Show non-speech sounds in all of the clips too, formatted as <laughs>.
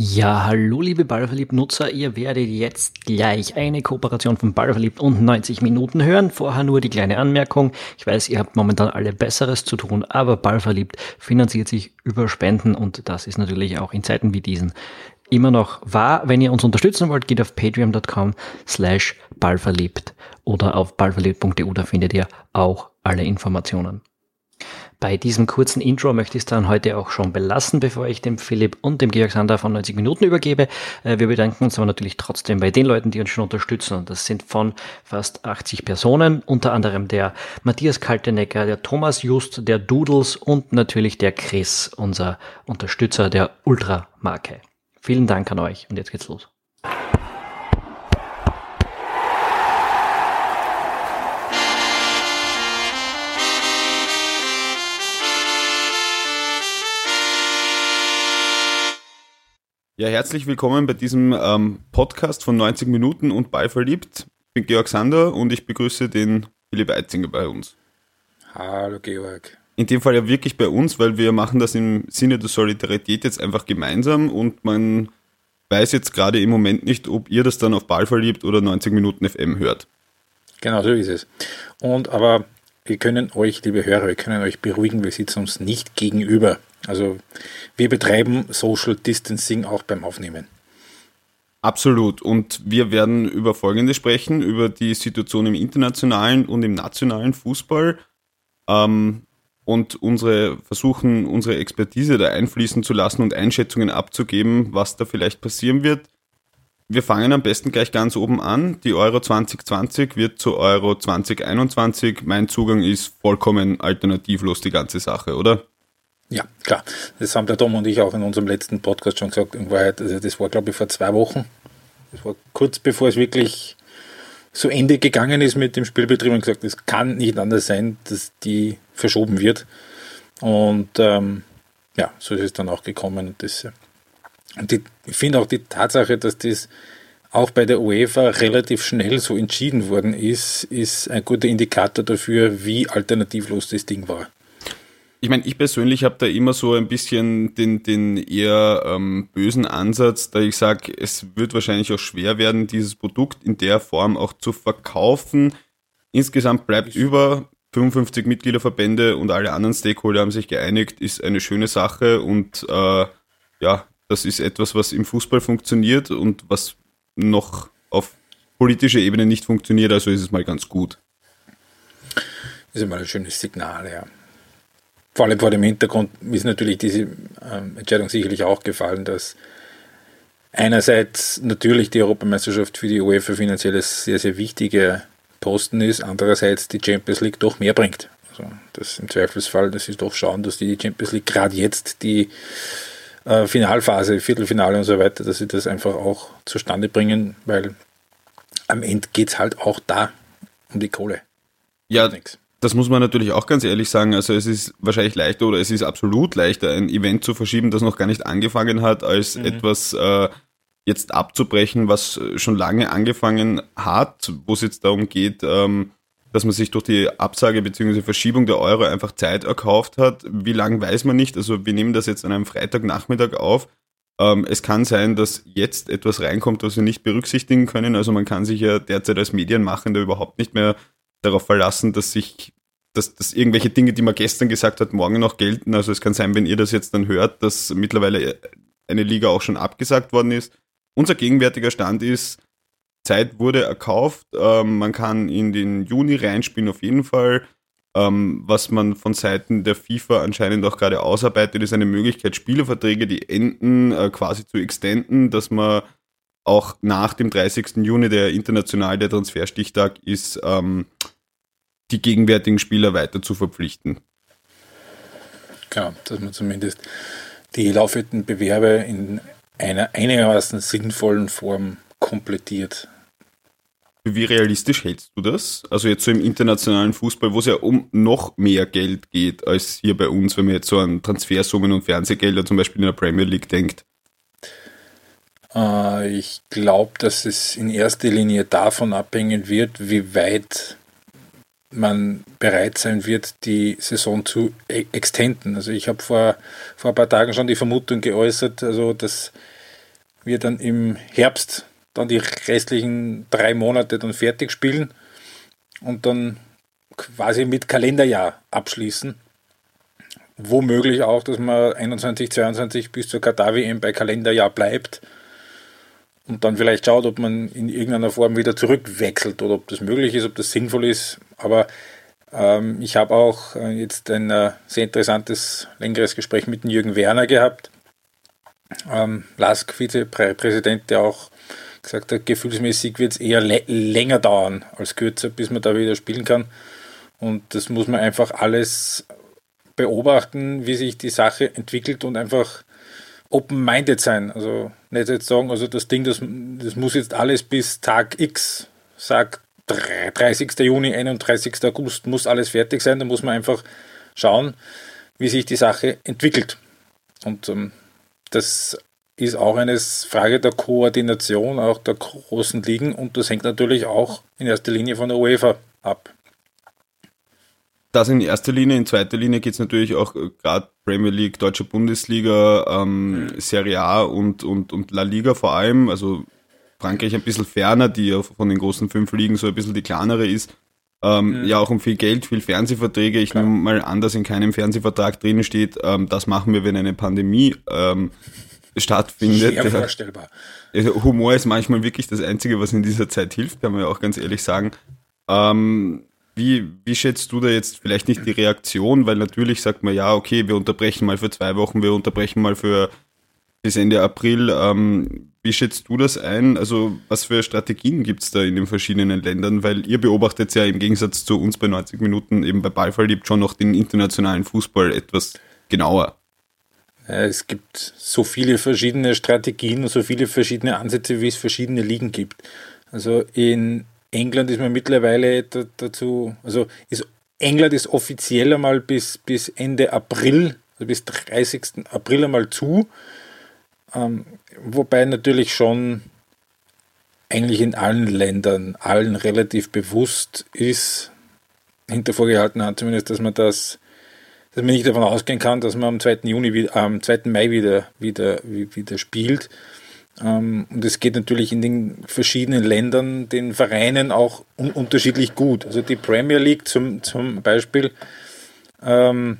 Ja, hallo liebe Ballverliebt-Nutzer, ihr werdet jetzt gleich eine Kooperation von Ballverliebt und 90 Minuten hören. Vorher nur die kleine Anmerkung. Ich weiß, ihr habt momentan alle Besseres zu tun, aber Ballverliebt finanziert sich über Spenden und das ist natürlich auch in Zeiten wie diesen immer noch wahr. Wenn ihr uns unterstützen wollt, geht auf patreon.com slash ballverliebt oder auf ballverliebt.eu, da findet ihr auch alle Informationen. Bei diesem kurzen Intro möchte ich es dann heute auch schon belassen, bevor ich dem Philipp und dem Georg Sander von 90 Minuten übergebe. Äh, wir bedanken uns aber natürlich trotzdem bei den Leuten, die uns schon unterstützen. Und das sind von fast 80 Personen, unter anderem der Matthias Kaltenecker, der Thomas Just, der Doodles und natürlich der Chris, unser Unterstützer der Ultra-Marke. Vielen Dank an euch und jetzt geht's los. Ja, herzlich willkommen bei diesem ähm, Podcast von 90 Minuten und Ballverliebt. Ich bin Georg Sander und ich begrüße den Philipp Eitzinger bei uns. Hallo Georg. In dem Fall ja wirklich bei uns, weil wir machen das im Sinne der Solidarität jetzt einfach gemeinsam und man weiß jetzt gerade im Moment nicht, ob ihr das dann auf Ballverliebt oder 90 Minuten FM hört. Genau, so ist es. Und aber wir können euch, liebe Hörer, wir können euch beruhigen, wir sitzen uns nicht gegenüber. Also wir betreiben Social Distancing auch beim Aufnehmen. Absolut. Und wir werden über Folgendes sprechen, über die Situation im internationalen und im nationalen Fußball. Ähm, und unsere versuchen, unsere Expertise da einfließen zu lassen und Einschätzungen abzugeben, was da vielleicht passieren wird. Wir fangen am besten gleich ganz oben an. Die Euro 2020 wird zu Euro 2021. Mein Zugang ist vollkommen alternativlos, die ganze Sache, oder? Ja, klar. Das haben der Tom und ich auch in unserem letzten Podcast schon gesagt. In Wahrheit, also das war, glaube ich, vor zwei Wochen. Das war kurz bevor es wirklich zu Ende gegangen ist mit dem Spielbetrieb und gesagt, es kann nicht anders sein, dass die verschoben wird. Und ähm, ja, so ist es dann auch gekommen. Und, das, und die, ich finde auch die Tatsache, dass das auch bei der UEFA relativ schnell so entschieden worden ist, ist ein guter Indikator dafür, wie alternativlos das Ding war ich meine, ich persönlich habe da immer so ein bisschen den, den eher ähm, bösen Ansatz, da ich sage, es wird wahrscheinlich auch schwer werden, dieses Produkt in der Form auch zu verkaufen. Insgesamt bleibt über 55 Mitgliederverbände und alle anderen Stakeholder haben sich geeinigt, ist eine schöne Sache und äh, ja, das ist etwas, was im Fußball funktioniert und was noch auf politischer Ebene nicht funktioniert, also ist es mal ganz gut. Das ist mal ein schönes Signal, ja vor allem vor dem Hintergrund ist natürlich diese ähm, Entscheidung sicherlich auch gefallen, dass einerseits natürlich die Europameisterschaft für die UEFA finanziell ein sehr, sehr wichtiger Posten ist, andererseits die Champions League doch mehr bringt. Also das im Zweifelsfall, das ist doch schauen, dass die Champions League gerade jetzt die äh, Finalphase, Viertelfinale und so weiter, dass sie das einfach auch zustande bringen, weil am Ende geht es halt auch da um die Kohle. Ja, nichts. Das muss man natürlich auch ganz ehrlich sagen. Also es ist wahrscheinlich leichter oder es ist absolut leichter, ein Event zu verschieben, das noch gar nicht angefangen hat, als mhm. etwas äh, jetzt abzubrechen, was schon lange angefangen hat, wo es jetzt darum geht, ähm, dass man sich durch die Absage bzw. Verschiebung der Euro einfach Zeit erkauft hat. Wie lange weiß man nicht. Also wir nehmen das jetzt an einem Freitagnachmittag auf. Ähm, es kann sein, dass jetzt etwas reinkommt, was wir nicht berücksichtigen können. Also man kann sich ja derzeit als Medienmachender überhaupt nicht mehr darauf verlassen, dass sich dass, dass irgendwelche Dinge, die man gestern gesagt hat, morgen noch gelten. Also es kann sein, wenn ihr das jetzt dann hört, dass mittlerweile eine Liga auch schon abgesagt worden ist. Unser gegenwärtiger Stand ist, Zeit wurde erkauft. Ähm, man kann in den Juni reinspielen auf jeden Fall. Ähm, was man von Seiten der FIFA anscheinend auch gerade ausarbeitet, ist eine Möglichkeit, Spielerverträge, die enden, äh, quasi zu extenden, dass man auch nach dem 30. Juni, der international der Transferstichtag ist, ähm, die gegenwärtigen Spieler weiter zu verpflichten. Genau, dass man zumindest die laufenden Bewerbe in einer einigermaßen sinnvollen Form komplettiert. Wie realistisch hältst du das? Also jetzt so im internationalen Fußball, wo es ja um noch mehr Geld geht als hier bei uns, wenn man jetzt so an Transfersummen und Fernsehgelder zum Beispiel in der Premier League denkt. Äh, ich glaube, dass es in erster Linie davon abhängen wird, wie weit man bereit sein wird, die Saison zu e-, extenden. Also ich habe vor, vor ein paar Tagen schon die Vermutung geäußert, also dass wir dann im Herbst dann die restlichen drei Monate dann fertig spielen und dann quasi mit Kalenderjahr abschließen. Womöglich auch, dass man 21, 22 bis zur Katar-WM bei Kalenderjahr bleibt und dann vielleicht schaut, ob man in irgendeiner Form wieder zurückwechselt oder ob das möglich ist, ob das sinnvoll ist. Aber ähm, ich habe auch äh, jetzt ein äh, sehr interessantes, längeres Gespräch mit dem Jürgen Werner gehabt, ähm, LASK Vizepräsident, der auch gesagt hat, gefühlsmäßig wird es eher länger dauern als kürzer, bis man da wieder spielen kann. Und das muss man einfach alles beobachten, wie sich die Sache entwickelt und einfach open-minded sein. Also nicht jetzt sagen, also das Ding, das, das muss jetzt alles bis Tag X, sagt 30. Juni, 31. August, muss alles fertig sein. Da muss man einfach schauen, wie sich die Sache entwickelt. Und ähm, das ist auch eine Frage der Koordination, auch der großen Ligen und das hängt natürlich auch in erster Linie von der UEFA ab. Das in erster Linie, in zweiter Linie geht es natürlich auch äh, gerade Premier League, Deutsche Bundesliga, ähm, mhm. Serie A und, und, und La Liga vor allem, also Frankreich ein bisschen ferner, die ja von den großen fünf Ligen so ein bisschen die kleinere ist. Ähm, mhm. Ja, auch um viel Geld, viel Fernsehverträge. Ich nehme mal an, dass in keinem Fernsehvertrag drin steht, ähm, das machen wir, wenn eine Pandemie ähm, stattfindet. Sehr vorstellbar. Also Humor ist manchmal wirklich das Einzige, was in dieser Zeit hilft, kann man ja auch ganz ehrlich sagen. Ähm, wie, wie schätzt du da jetzt vielleicht nicht die Reaktion? Weil natürlich sagt man, ja, okay, wir unterbrechen mal für zwei Wochen, wir unterbrechen mal für bis Ende April. Ähm, wie schätzt du das ein? Also was für Strategien gibt es da in den verschiedenen Ländern? Weil ihr beobachtet ja im Gegensatz zu uns bei 90 Minuten eben bei Ballverliebt schon noch den internationalen Fußball etwas genauer. Es gibt so viele verschiedene Strategien und so viele verschiedene Ansätze, wie es verschiedene Ligen gibt. Also in England ist man mittlerweile dazu, also ist, England ist offiziell einmal bis, bis Ende April, also bis 30. April einmal zu. Ähm, wobei natürlich schon eigentlich in allen Ländern allen relativ bewusst ist, hinter vorgehaltener Hand zumindest, dass man das dass man nicht davon ausgehen kann, dass man am 2. Juni, am 2. Mai wieder, wieder, wieder spielt. Ähm, und es geht natürlich in den verschiedenen Ländern, den Vereinen auch un unterschiedlich gut. Also die Premier League zum, zum Beispiel, ähm,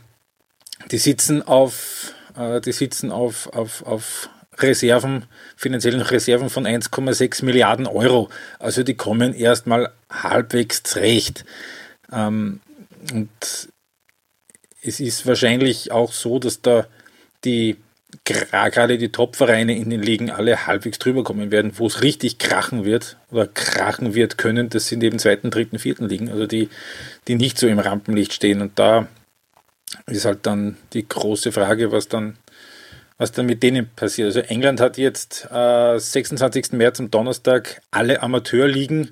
die sitzen auf, äh, die sitzen auf, auf, auf Reserven, finanziellen Reserven von 1,6 Milliarden Euro. Also die kommen erstmal halbwegs zurecht. Ähm, und es ist wahrscheinlich auch so, dass da die gerade die Top-Vereine in den Ligen alle halbwegs drüber kommen werden, wo es richtig krachen wird oder krachen wird können, das sind eben zweiten, dritten, vierten Ligen, also die, die nicht so im Rampenlicht stehen. Und da ist halt dann die große Frage, was dann, was dann mit denen passiert. Also England hat jetzt äh, 26. März am Donnerstag alle Amateurligen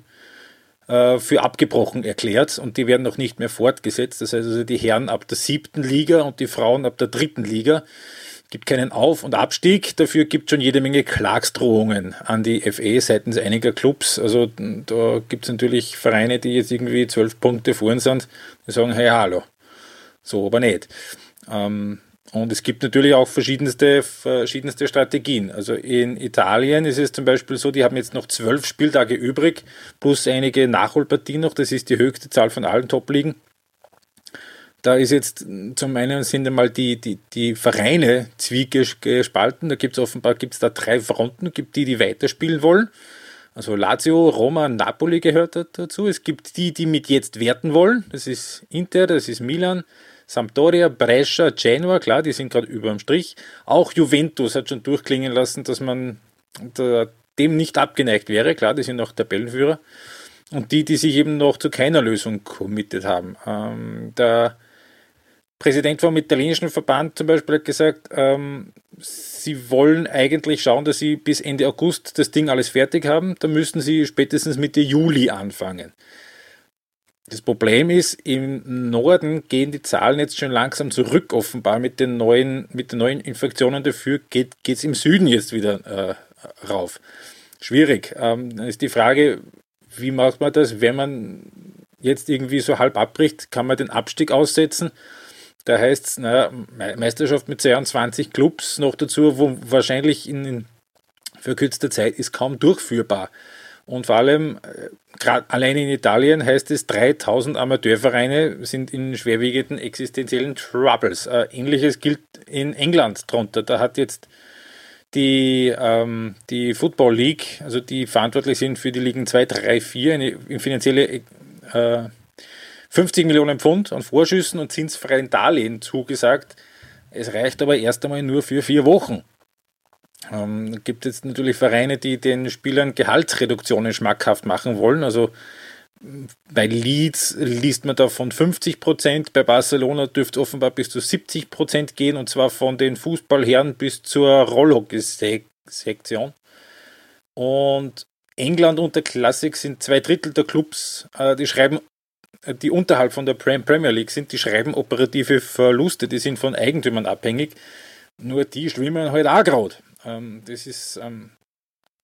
äh, für abgebrochen erklärt und die werden noch nicht mehr fortgesetzt. Das heißt also die Herren ab der siebten Liga und die Frauen ab der dritten Liga. Gibt keinen Auf- und Abstieg, dafür gibt schon jede Menge Klagsdrohungen an die FE seitens einiger Clubs. Also da gibt es natürlich Vereine, die jetzt irgendwie zwölf Punkte vorn sind, die sagen, hey, hallo. So aber nicht. Ähm, und es gibt natürlich auch verschiedenste, verschiedenste Strategien. Also in Italien ist es zum Beispiel so, die haben jetzt noch zwölf Spieltage übrig, plus einige Nachholpartien noch. Das ist die höchste Zahl von allen Top-Ligen. Da ist jetzt zum einen sind einmal die, die, die Vereine zwiegespalten. Da gibt es offenbar gibt's da drei Fronten. gibt die, die weiterspielen wollen. Also Lazio, Roma, Napoli gehört dazu. Es gibt die, die mit jetzt werten wollen. Das ist Inter, das ist Milan, Sampdoria, Brescia, Genoa, klar, die sind gerade über dem Strich. Auch Juventus hat schon durchklingen lassen, dass man dem nicht abgeneigt wäre. Klar, die sind auch Tabellenführer. Und die, die sich eben noch zu keiner Lösung committed haben. Ähm, der Präsident vom italienischen Verband zum Beispiel hat gesagt, ähm, sie wollen eigentlich schauen, dass sie bis Ende August das Ding alles fertig haben. Da müssen sie spätestens Mitte Juli anfangen. Das Problem ist, im Norden gehen die Zahlen jetzt schon langsam zurück, offenbar mit den neuen, mit den neuen Infektionen. Dafür geht es im Süden jetzt wieder äh, rauf. Schwierig. Ähm, dann ist die Frage, wie macht man das, wenn man jetzt irgendwie so halb abbricht? Kann man den Abstieg aussetzen? Da heißt es, naja, Meisterschaft mit 22 Clubs noch dazu, wo wahrscheinlich in, verkürzter Zeit ist kaum durchführbar. Und vor allem, äh, allein in Italien heißt es, 3000 Amateurvereine sind in schwerwiegenden existenziellen Troubles. Äh, ähnliches gilt in England drunter. Da hat jetzt die, ähm, die Football League, also die verantwortlich sind für die Ligen 2, 3, 4, eine, eine finanzielle äh, 50 Millionen Pfund an Vorschüssen und zinsfreien Darlehen zugesagt. Es reicht aber erst einmal nur für vier Wochen. Ähm, gibt es natürlich Vereine, die den Spielern Gehaltsreduktionen schmackhaft machen wollen. Also bei Leeds liest man da von 50 Prozent, bei Barcelona dürfte offenbar bis zu 70 Prozent gehen und zwar von den Fußballherren bis zur Rollhockey-Sektion. Und England und der Classic sind zwei Drittel der Clubs, äh, die schreiben, äh, die unterhalb von der Premier League sind, die schreiben operative Verluste, die sind von Eigentümern abhängig. Nur die schwimmen halt auch gerade. Ähm, das ist ähm,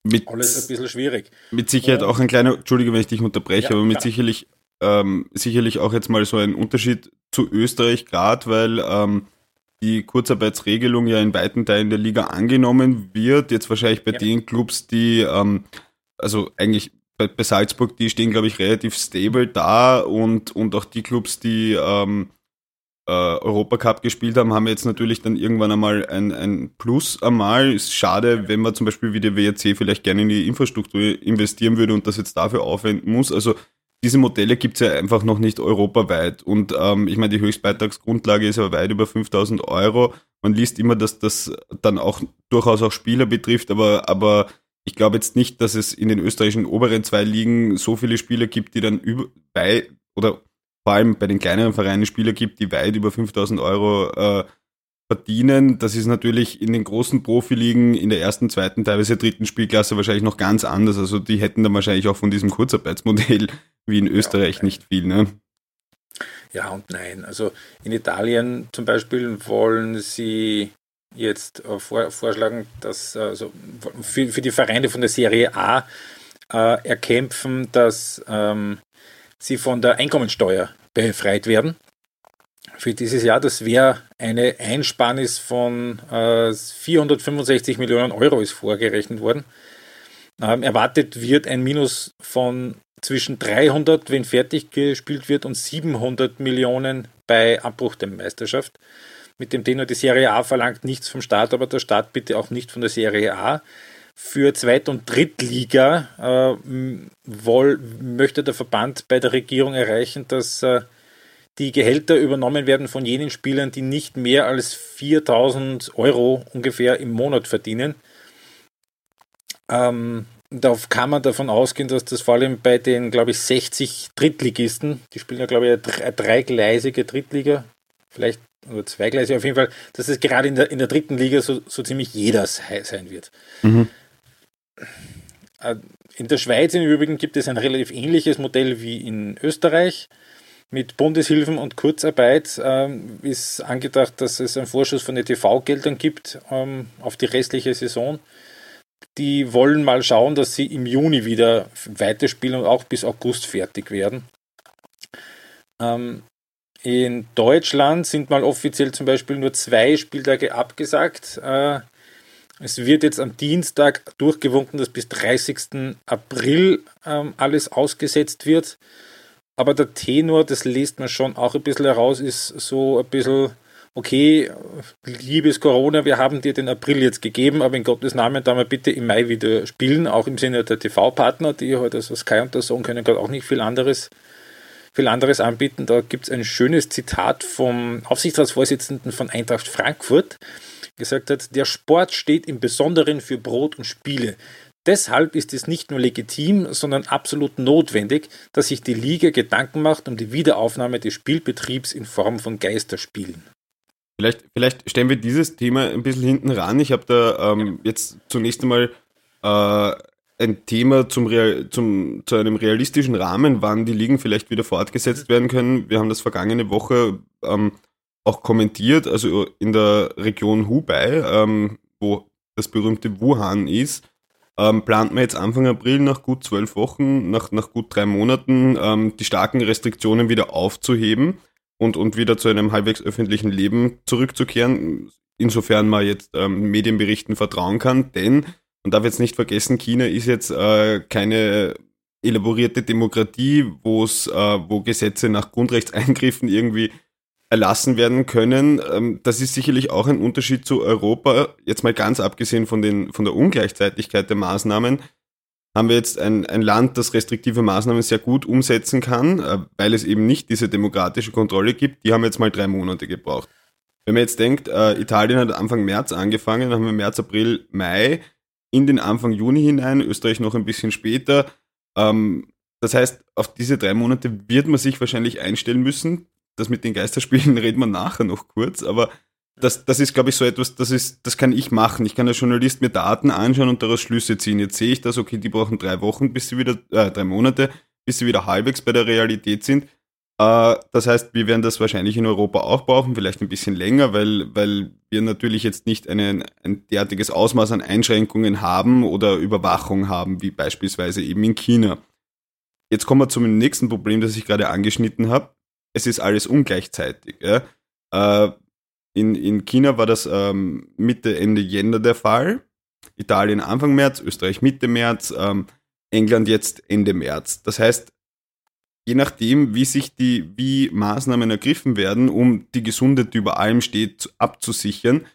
mit, alles ein bisschen schwierig. Mit Sicherheit auch ein kleiner, Entschuldige, wenn ich dich unterbreche, ja, aber mit klar. sicherlich, ähm, sicherlich auch jetzt mal so ein Unterschied zu Österreich, gerade weil ähm, die Kurzarbeitsregelung ja in weiten Teilen der Liga angenommen wird. Jetzt wahrscheinlich bei ja. den Clubs, die, ähm, also eigentlich bei, bei Salzburg, die stehen, glaube ich, relativ stable da und, und auch die Clubs, die ähm, äh, Europacup gespielt haben, haben jetzt natürlich dann irgendwann einmal ein, ein Plus einmal. Ist schade, wenn man zum Beispiel wie der WRC vielleicht gerne in die Infrastruktur investieren würde und das jetzt dafür aufwenden muss. Also diese Modelle gibt es ja einfach noch nicht europaweit. Und ähm, ich meine, die Höchstbeitragsgrundlage ist ja weit über 5000 Euro. Man liest immer, dass das dann auch durchaus auch Spieler betrifft, aber, aber ich glaube jetzt nicht, dass es in den österreichischen oberen zwei Ligen so viele Spieler gibt, die dann über, bei oder vor allem bei den kleineren Vereinen Spieler gibt, die weit über 5000 Euro äh, verdienen. Das ist natürlich in den großen Profiligen in der ersten, zweiten, teilweise dritten Spielklasse wahrscheinlich noch ganz anders. Also die hätten dann wahrscheinlich auch von diesem Kurzarbeitsmodell <laughs> wie in Österreich ja, nicht viel. Ne? Ja und nein. Also in Italien zum Beispiel wollen sie jetzt äh, vor, vorschlagen, dass also für, für die Vereine von der Serie A äh, erkämpfen, dass ähm, sie von der Einkommensteuer befreit werden. Für dieses Jahr, das wäre eine Einsparnis von äh, 465 Millionen Euro ist vorgerechnet worden. Ähm, erwartet wird ein Minus von zwischen 300, wenn fertig gespielt wird, und 700 Millionen bei Abbruch der Meisterschaft. Mit dem Tenor, die Serie A verlangt nichts vom Staat, aber der Staat bitte auch nicht von der Serie A. Für Zweit- und Drittliga äh, woll, möchte der Verband bei der Regierung erreichen, dass äh, die Gehälter übernommen werden von jenen Spielern, die nicht mehr als 4000 Euro ungefähr im Monat verdienen. Ähm, da kann man davon ausgehen, dass das vor allem bei den, glaube ich, 60 Drittligisten, die spielen ja, glaube ich, eine dreigleisige Drittliga, vielleicht oder zweigleisig auf jeden Fall, dass es gerade in der, in der dritten Liga so, so ziemlich jeder sein wird. Mhm. Äh, in der Schweiz im Übrigen gibt es ein relativ ähnliches Modell wie in Österreich. Mit Bundeshilfen und Kurzarbeit ähm, ist angedacht, dass es einen Vorschuss von den TV-Geldern gibt ähm, auf die restliche Saison. Die wollen mal schauen, dass sie im Juni wieder weiterspielen und auch bis August fertig werden. Ähm, in Deutschland sind mal offiziell zum Beispiel nur zwei Spieltage abgesagt. Äh, es wird jetzt am Dienstag durchgewunken, dass bis 30. April ähm, alles ausgesetzt wird. Aber der Tenor, das liest man schon auch ein bisschen heraus, ist so ein bisschen, okay, liebes Corona, wir haben dir den April jetzt gegeben, aber in Gottes Namen da mal bitte im Mai wieder spielen, auch im Sinne der TV-Partner, die heute also Sky und der Sohn können gerade auch nicht viel anderes, viel anderes anbieten. Da gibt es ein schönes Zitat vom Aufsichtsratsvorsitzenden von Eintracht Frankfurt, gesagt hat, der Sport steht im Besonderen für Brot und Spiele. Deshalb ist es nicht nur legitim, sondern absolut notwendig, dass sich die Liga Gedanken macht um die Wiederaufnahme des Spielbetriebs in Form von Geisterspielen. Vielleicht, vielleicht stellen wir dieses Thema ein bisschen hinten ran. Ich habe da ähm, jetzt zunächst einmal äh, ein Thema zum, Real, zum, zu einem realistischen Rahmen, wann die Ligen vielleicht wieder fortgesetzt werden können. Wir haben das vergangene Woche ähm, auch kommentiert, also in der Region Hubei, ähm, wo das berühmte Wuhan ist, ähm, plant man jetzt Anfang April nach gut zwölf Wochen, nach, nach gut drei Monaten, ähm, die starken Restriktionen wieder aufzuheben und, und wieder zu einem halbwegs öffentlichen Leben zurückzukehren, insofern man jetzt ähm, Medienberichten vertrauen kann, denn Man darf jetzt nicht vergessen, China ist jetzt äh, keine elaborierte Demokratie, wo es, äh, wo Gesetze nach Grundrechtseingriffen irgendwie erlassen werden können. Ähm, das ist sicherlich auch ein Unterschied zu Europa. Jetzt mal ganz abgesehen von den, von der Ungleichzeitigkeit der Maßnahmen haben wir jetzt ein, ein Land, das restriktive Maßnahmen sehr gut umsetzen kann, äh, weil es eben nicht diese demokratische Kontrolle gibt. Die haben jetzt mal drei Monate gebraucht. Wenn man jetzt denkt, äh, Italien hat Anfang März angefangen, dann haben wir März, April, Mai in den Anfang Juni hinein, Österreich noch ein bisschen später. Ähm, das heißt, auf diese drei Monate wird man sich wahrscheinlich einstellen müssen. Das mit den Geisterspielen <laughs> reden wir nachher noch kurz, aber das, das ist, glaube ich, so etwas, das ist, das kann ich machen. Ich kann als Journalist mir Daten anschauen und daraus Schlüsse ziehen. Jetzt sehe ich das, okay, die brauchen drei Wochen, bis sie wieder, äh, drei Monate, bis sie wieder halbwegs bei der Realität sind. Äh, das heißt, wir werden das wahrscheinlich in Europa auch brauchen, vielleicht ein bisschen länger, weil, weil wir natürlich jetzt nicht eine, ein derartiges Ausmaß an Einschränkungen haben oder Überwachung haben, wie beispielsweise eben in China. Jetzt kommen wir zum nächsten Problem, das ich gerade angeschnitten habe. Es ist alles ungleichzeitig. Ja? Äh, in, in China war das ähm, Mitte, Ende Jänner der Fall. Italien Anfang März, Österreich Mitte März, ähm, England jetzt Ende März. Das heißt, je nachdem, wie sich die, wie Maßnahmen ergriffen werden, um die Gesundheit, die über allem steht, abzusichern,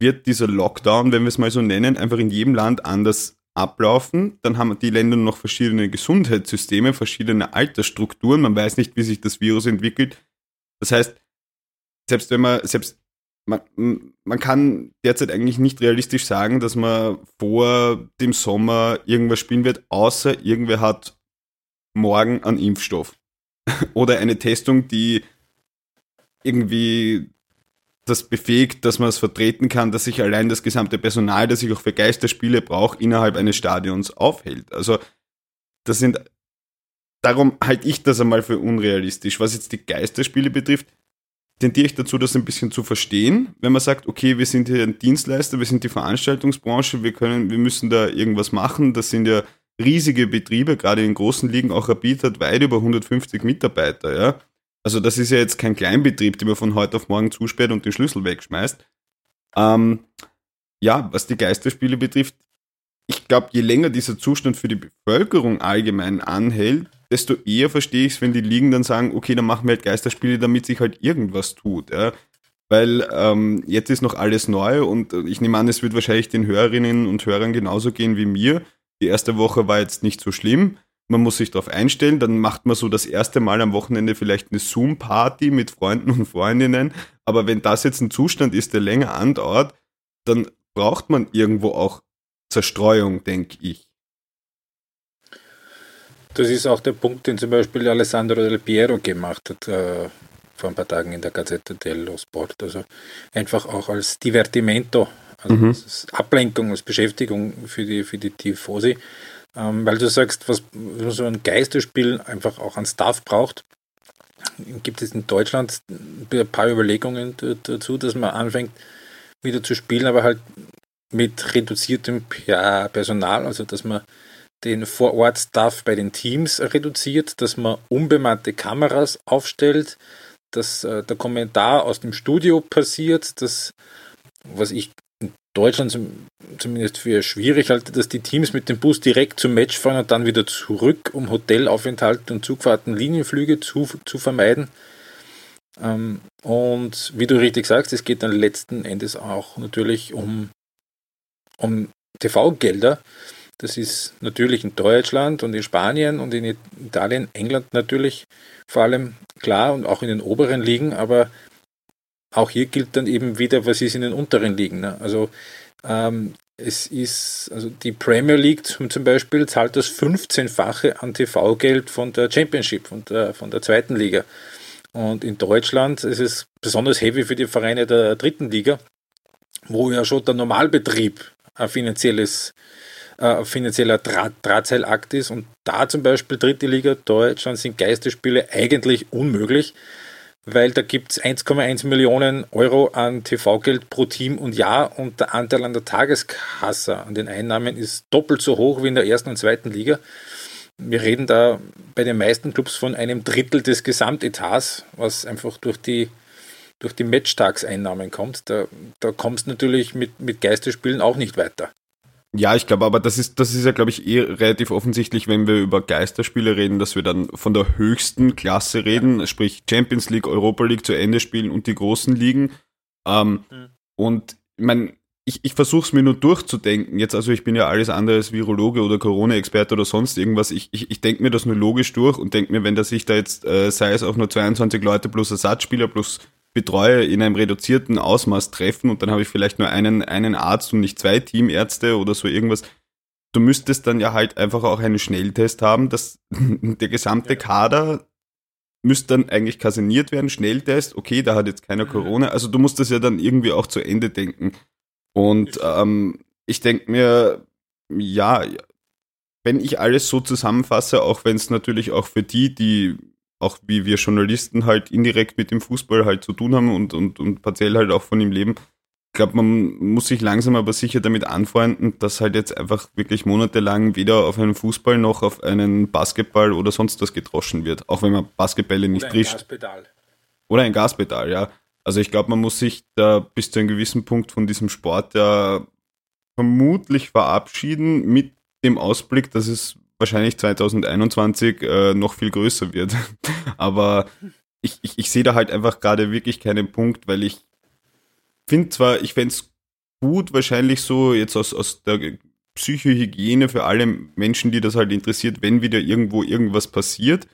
wird dieser Lockdown, wenn wir es mal so nennen, einfach in jedem Land anders ablaufen. Dann haben die Länder noch verschiedene Gesundheitssysteme, verschiedene Altersstrukturen. Man weiß nicht, wie sich das Virus entwickelt. Das heißt, selbst wenn man, selbst man, man kann derzeit eigentlich nicht realistisch sagen, dass man vor dem Sommer irgendwas spielen wird, außer irgendwer hat morgen einen Impfstoff. Oder eine Testung, die irgendwie das befähigt, dass man es vertreten kann, dass sich allein das gesamte Personal, das ich auch für Geisterspiele brauche, innerhalb eines Stadions aufhält. Also das sind, darum halte ich das einmal für unrealistisch. Was jetzt die Geisterspiele betrifft, tendiere ich dazu, das ein bisschen zu verstehen, wenn man sagt, okay, wir sind hier ein Dienstleister, wir sind die Veranstaltungsbranche, wir können, wir müssen da irgendwas machen. Das sind ja riesige Betriebe, gerade in großen Ligen, auch Rapid hat weit über 150 Mitarbeiter, ja. Also das ist ja jetzt kein Kleinbetrieb, den man von heute auf morgen zusperrt und den Schlüssel wegschmeißt. Ähm, ja, was die Geisterspiele betrifft, ich glaube, je länger dieser Zustand für die Bevölkerung allgemein anhält, desto eher verstehe ich es, wenn die Ligen dann sagen, okay, dann machen wir halt Geisterspiele, damit sich halt irgendwas tut. Ja? Weil ähm, jetzt ist noch alles neu und ich nehme an, es wird wahrscheinlich den Hörerinnen und Hörern genauso gehen wie mir. Die erste Woche war jetzt nicht so schlimm. Man muss sich darauf einstellen. Dann macht man so das erste Mal am Wochenende vielleicht eine Zoom-Party mit Freunden und Freundinnen. Aber wenn das jetzt ein Zustand ist, der länger andauert, dann braucht man irgendwo auch Zerstreuung, denke ich. Das ist auch der Punkt, den zum Beispiel Alessandro Del Piero gemacht hat äh, vor ein paar Tagen in der Gazzetta dello Sport. Also einfach auch als Divertimento also mhm. als Ablenkung, als Beschäftigung für die, für die Tifosi. Ähm, weil du sagst, was so ein Geisterspiel einfach auch an Staff braucht, gibt es in Deutschland ein paar Überlegungen dazu, dass man anfängt wieder zu spielen, aber halt mit reduziertem Personal, also dass man den Vorort-Staff bei den Teams reduziert, dass man unbemannte Kameras aufstellt, dass äh, der Kommentar aus dem Studio passiert, dass, was ich Deutschland zumindest für schwierig halte, dass die Teams mit dem Bus direkt zum Match fahren und dann wieder zurück, um Hotelaufenthalte und Zugfahrten, Linienflüge zu, zu vermeiden. Ähm, und wie du richtig sagst, es geht dann letzten Endes auch natürlich um, um TV-Gelder. Das ist natürlich in Deutschland und in Spanien und in Italien, England natürlich vor allem klar und auch in den oberen Ligen, aber auch hier gilt dann eben wieder, was ist in den unteren Ligen. Ne? Also ähm, es ist, also die Premier League zum Beispiel zahlt das 15-fache an TV-Geld von der Championship, von der, von der zweiten Liga. Und in Deutschland ist es besonders heavy für die Vereine der dritten Liga, wo ja schon der Normalbetrieb ein finanzielles äh, finanzieller Draht, Drahtseilakt ist. Und da zum Beispiel dritte Liga Deutschland sind Geisterspiele eigentlich unmöglich weil da gibt es 1,1 Millionen Euro an TV-Geld pro Team und Jahr und der Anteil an der Tageskasse, an den Einnahmen ist doppelt so hoch wie in der ersten und zweiten Liga. Wir reden da bei den meisten Clubs von einem Drittel des Gesamtetats, was einfach durch die, durch die Matchtagseinnahmen kommt. Da, da kommst du natürlich mit, mit Geisterspielen auch nicht weiter. Ja, ich glaube, aber das ist, das ist ja, glaube ich, eh relativ offensichtlich, wenn wir über Geisterspiele reden, dass wir dann von der höchsten Klasse reden, ja. sprich Champions League, Europa League zu Ende spielen und die großen Ligen. Ähm, mhm. Und ich meine, ich, ich versuche es mir nur durchzudenken. Jetzt, also ich bin ja alles andere als Virologe oder Corona-Experte oder sonst irgendwas. Ich, ich, ich denke mir das nur logisch durch und denke mir, wenn da sich da jetzt, äh, sei es auch nur 22 Leute plus Ersatzspieler plus Betreuer in einem reduzierten Ausmaß treffen und dann habe ich vielleicht nur einen, einen Arzt und nicht zwei Teamärzte oder so irgendwas. Du müsstest dann ja halt einfach auch einen Schnelltest haben, dass <laughs> der gesamte Kader müsste dann eigentlich kaserniert werden, Schnelltest, okay, da hat jetzt keiner mhm. Corona, also du musst das ja dann irgendwie auch zu Ende denken. Und ähm, ich denke mir, ja, wenn ich alles so zusammenfasse, auch wenn es natürlich auch für die, die auch wie wir Journalisten halt indirekt mit dem Fußball halt zu tun haben und, und, und partiell halt auch von ihm leben. Ich glaube, man muss sich langsam aber sicher damit anfreunden, dass halt jetzt einfach wirklich monatelang weder auf einen Fußball noch auf einen Basketball oder sonst was gedroschen wird. Auch wenn man Basketbälle nicht oder ein Gaspedal. Oder ein Gaspedal, ja. Also ich glaube, man muss sich da bis zu einem gewissen Punkt von diesem Sport ja vermutlich verabschieden mit dem Ausblick, dass es wahrscheinlich 2021 äh, noch viel größer wird. <laughs> Aber ich, ich, ich sehe da halt einfach gerade wirklich keinen Punkt, weil ich finde zwar, ich fände es gut, wahrscheinlich so jetzt aus, aus der Psychohygiene für alle Menschen, die das halt interessiert, wenn wieder irgendwo irgendwas passiert.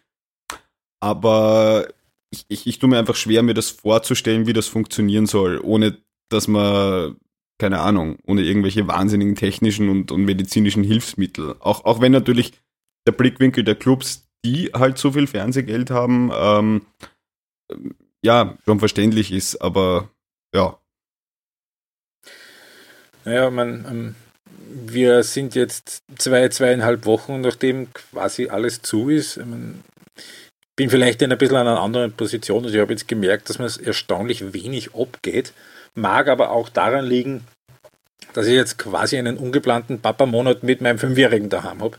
Aber ich, ich, ich tue mir einfach schwer, mir das vorzustellen, wie das funktionieren soll, ohne dass man keine Ahnung, ohne irgendwelche wahnsinnigen technischen und, und medizinischen Hilfsmittel. Auch, auch wenn natürlich der Blickwinkel der Clubs, die halt so viel Fernsehgeld haben, ähm, ja, schon verständlich ist, aber ja. Naja, man, ähm, wir sind jetzt zwei, zweieinhalb Wochen, nachdem quasi alles zu ist. Ich bin vielleicht in ein bisschen einer anderen Position. Also ich habe jetzt gemerkt, dass man es erstaunlich wenig abgeht. Mag aber auch daran liegen, dass ich jetzt quasi einen ungeplanten Papa-Monat mit meinem Fünfjährigen daheim habe,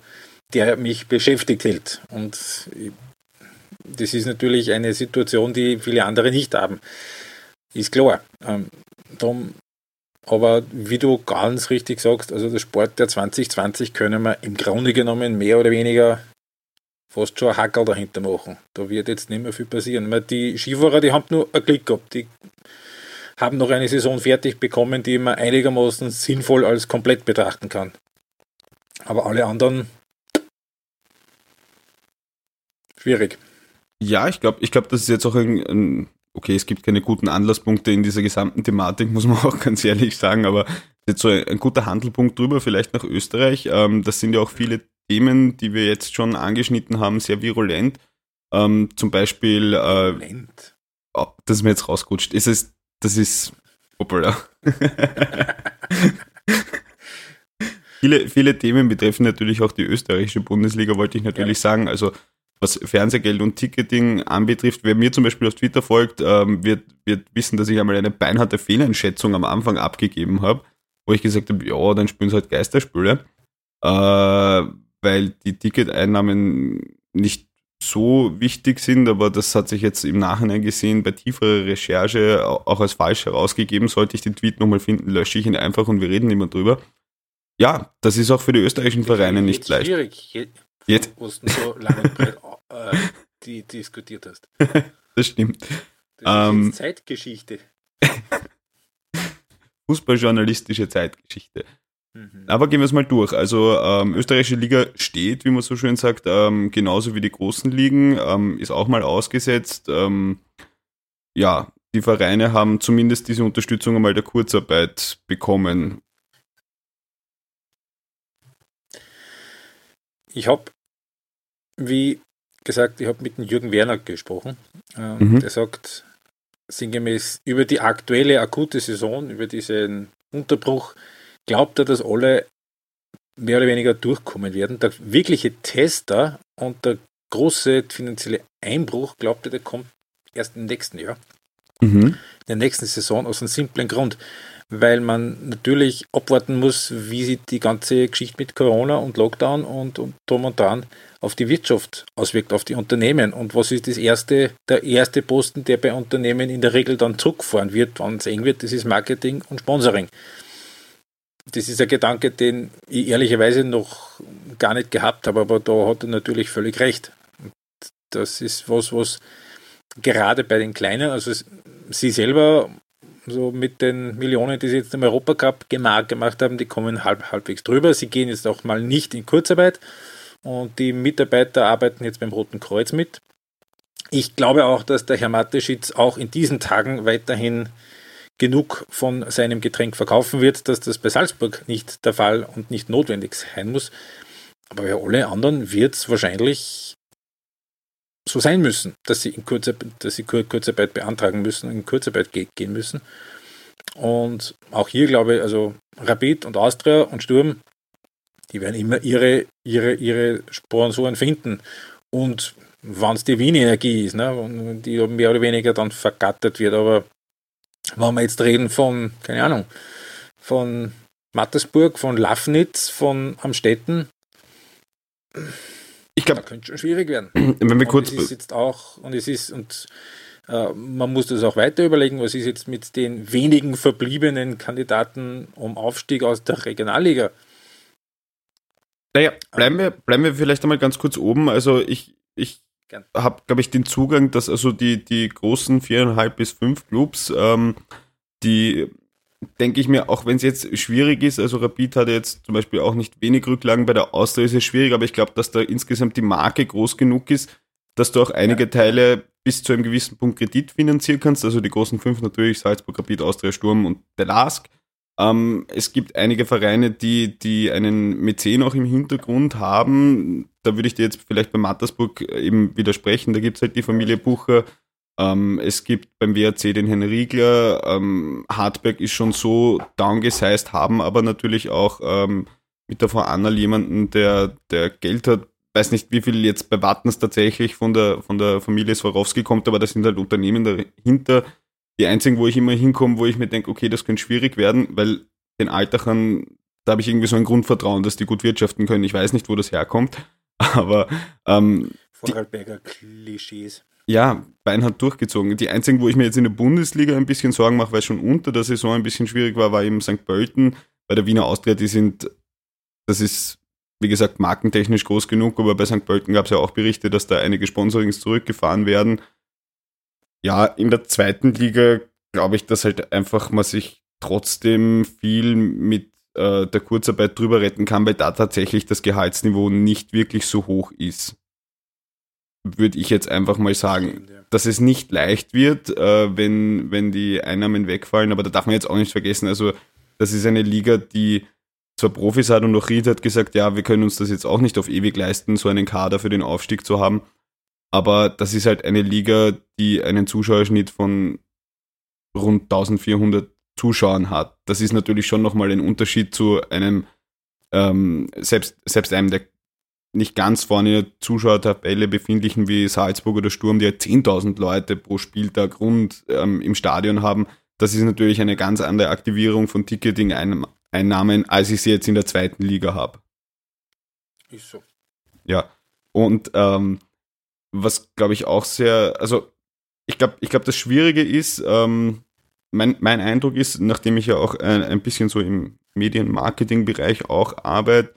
der mich beschäftigt hält. Und das ist natürlich eine Situation, die viele andere nicht haben. Ist klar. Ähm, darum, aber wie du ganz richtig sagst, also der Sport der 2020 können wir im Grunde genommen mehr oder weniger fast schon ein Hackel dahinter machen. Da wird jetzt nicht mehr viel passieren. Die Skifahrer, die haben nur ein Glück gehabt. Die haben noch eine Saison fertig bekommen, die man einigermaßen sinnvoll als komplett betrachten kann. Aber alle anderen schwierig. Ja, ich glaube, ich glaube, das ist jetzt auch ein, ein, okay, es gibt keine guten Anlasspunkte in dieser gesamten Thematik, <laughs> muss man auch ganz ehrlich sagen, aber jetzt so ein, ein guter Handelpunkt drüber, vielleicht nach Österreich. Ähm, das sind ja auch viele Themen, die wir jetzt schon angeschnitten haben, sehr virulent. Ähm, zum Beispiel, äh, oh, das ist mir jetzt rausgerutscht. Ist es das ist hoppala. <laughs> viele, viele Themen betreffen natürlich auch die österreichische Bundesliga, wollte ich natürlich ja. sagen. Also was Fernsehgeld und Ticketing anbetrifft, wer mir zum Beispiel auf Twitter folgt, ähm, wird, wird wissen, dass ich einmal eine beinharte Fehleinschätzung am Anfang abgegeben habe, wo ich gesagt habe, ja, dann spielen sie halt Geisterspiele, äh, weil die Ticketeinnahmen nicht so wichtig sind, aber das hat sich jetzt im Nachhinein gesehen bei tieferer Recherche auch als falsch herausgegeben. Sollte ich den Tweet nochmal finden, lösche ich ihn einfach und wir reden immer drüber. Ja, das ist auch für die österreichischen Vereine nicht leicht. Schwierig, jetzt, jetzt. wo du so lange <laughs> äh, die diskutiert hast. das stimmt. Das ähm, ist Zeitgeschichte. <laughs> Fußballjournalistische Zeitgeschichte. Mhm. Aber gehen wir es mal durch. Also ähm, österreichische Liga steht, wie man so schön sagt, ähm, genauso wie die großen Ligen, ähm, ist auch mal ausgesetzt. Ähm, ja, die Vereine haben zumindest diese Unterstützung einmal der Kurzarbeit bekommen. Ich habe, wie gesagt, ich habe mit dem Jürgen Werner gesprochen. Ähm, mhm. Der sagt sinngemäß über die aktuelle akute Saison, über diesen Unterbruch glaubt er, dass alle mehr oder weniger durchkommen werden. Der wirkliche Tester und der große finanzielle Einbruch, glaubt er, der kommt erst im nächsten Jahr. Mhm. In der nächsten Saison aus einem simplen Grund. Weil man natürlich abwarten muss, wie sich die ganze Geschichte mit Corona und Lockdown und, und drum und dran auf die Wirtschaft auswirkt, auf die Unternehmen. Und was ist das erste, der erste Posten, der bei Unternehmen in der Regel dann zurückfahren wird, wann es eng wird, das ist Marketing und Sponsoring das ist ein Gedanke, den ich ehrlicherweise noch gar nicht gehabt habe, aber da hat er natürlich völlig recht. Das ist was, was gerade bei den Kleinen, also sie selber so mit den Millionen, die sie jetzt im Europacup gemacht haben, die kommen halb, halbwegs drüber. Sie gehen jetzt auch mal nicht in Kurzarbeit und die Mitarbeiter arbeiten jetzt beim Roten Kreuz mit. Ich glaube auch, dass der Herr Mateschitz auch in diesen Tagen weiterhin genug von seinem Getränk verkaufen wird, dass das bei Salzburg nicht der Fall und nicht notwendig sein muss. Aber bei alle anderen wird es wahrscheinlich so sein müssen, dass sie, in Kurzarbeit, dass sie Kurzarbeit beantragen müssen, in Kurzarbeit gehen müssen. Und auch hier glaube ich, also Rapid und Austria und Sturm, die werden immer ihre, ihre, ihre Sponsoren finden. Und wenn es die Wien-Energie ist, ne, die mehr oder weniger dann vergattert wird, aber wenn wir jetzt reden von, keine Ahnung, von Mattersburg, von Lafnitz, von Amstetten, ich glaube, könnte schon schwierig werden. <clears throat> Wenn wir kurz und es ist jetzt auch und es ist und äh, man muss das auch weiter überlegen, was ist jetzt mit den wenigen verbliebenen Kandidaten um Aufstieg aus der Regionalliga. Naja, bleiben wir, bleiben wir vielleicht einmal ganz kurz oben. Also ich, ich habe, glaube ich, den Zugang, dass also die, die großen viereinhalb bis fünf Clubs, ähm, die denke ich mir, auch wenn es jetzt schwierig ist, also Rapid hat jetzt zum Beispiel auch nicht wenig Rücklagen, bei der Austria ist es schwierig, aber ich glaube, dass da insgesamt die Marke groß genug ist, dass du auch einige. Teile bis zu einem gewissen Punkt Kredit finanzieren kannst, also die großen fünf natürlich, Salzburg, Rapid, Austria, Sturm und der LASK. Ähm, es gibt einige Vereine, die, die einen Mäzen auch im Hintergrund haben. Da würde ich dir jetzt vielleicht bei Mattersburg eben widersprechen. Da gibt es halt die Familie Bucher, ähm, es gibt beim WRC den Herrn Riegler. Ähm, Hartberg ist schon so downgesized, haben aber natürlich auch ähm, mit der Frau Annal jemanden, der, der Geld hat. Weiß nicht, wie viel jetzt bei Wattens tatsächlich von der, von der Familie Swarovski kommt, aber da sind halt Unternehmen dahinter. Die einzigen, wo ich immer hinkomme, wo ich mir denke, okay, das könnte schwierig werden, weil den Altachern, da habe ich irgendwie so ein Grundvertrauen, dass die gut wirtschaften können. Ich weiß nicht, wo das herkommt, <laughs> aber ähm, Vorarlberger Klischees ja, beinhart durchgezogen. Die einzigen, wo ich mir jetzt in der Bundesliga ein bisschen Sorgen mache, weil es schon unter der Saison ein bisschen schwierig war, war eben St. Pölten. Bei der Wiener Austria, die sind, das ist, wie gesagt, markentechnisch groß genug, aber bei St. Pölten gab es ja auch Berichte, dass da einige Sponsorings zurückgefahren werden. Ja, in der zweiten Liga glaube ich, dass halt einfach man sich trotzdem viel mit äh, der Kurzarbeit drüber retten kann, weil da tatsächlich das Gehaltsniveau nicht wirklich so hoch ist würde ich jetzt einfach mal sagen, dass es nicht leicht wird, äh, wenn, wenn die Einnahmen wegfallen. Aber da darf man jetzt auch nicht vergessen, also das ist eine Liga, die zwar Profis hat und auch Ried hat gesagt, ja, wir können uns das jetzt auch nicht auf ewig leisten, so einen Kader für den Aufstieg zu haben. Aber das ist halt eine Liga, die einen Zuschauerschnitt von rund 1400 Zuschauern hat. Das ist natürlich schon nochmal ein Unterschied zu einem, ähm, selbst, selbst einem der nicht ganz vorne in der Zuschauertabelle befindlichen wie Salzburg oder Sturm, die ja 10.000 Leute pro Spieltag rund ähm, im Stadion haben, das ist natürlich eine ganz andere Aktivierung von Ticketing-Einnahmen, als ich sie jetzt in der zweiten Liga habe. Ist so. Ja. Und ähm, was glaube ich auch sehr, also ich glaube, ich glaube, das Schwierige ist, ähm, mein, mein Eindruck ist, nachdem ich ja auch ein, ein bisschen so im Medienmarketing-Bereich auch arbeite,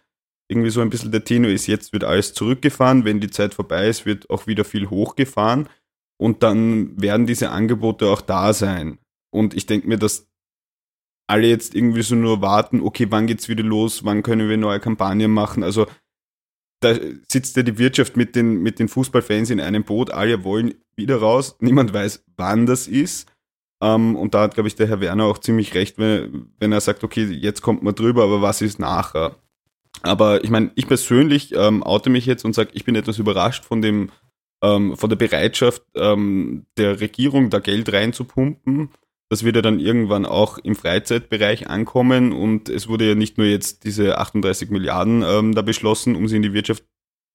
irgendwie so ein bisschen der Tenor ist, jetzt wird alles zurückgefahren, wenn die Zeit vorbei ist, wird auch wieder viel hochgefahren und dann werden diese Angebote auch da sein. Und ich denke mir, dass alle jetzt irgendwie so nur warten, okay, wann geht's wieder los, wann können wir neue Kampagnen machen. Also da sitzt ja die Wirtschaft mit den, mit den Fußballfans in einem Boot, alle wollen wieder raus, niemand weiß, wann das ist. Ähm, und da hat, glaube ich, der Herr Werner auch ziemlich recht, wenn, wenn er sagt, okay, jetzt kommt man drüber, aber was ist nachher? Aber ich meine, ich persönlich ähm, oute mich jetzt und sage, ich bin etwas überrascht von dem, ähm, von der Bereitschaft ähm, der Regierung, da Geld reinzupumpen. Das wird ja dann irgendwann auch im Freizeitbereich ankommen und es wurde ja nicht nur jetzt diese 38 Milliarden ähm, da beschlossen, um sie in die Wirtschaft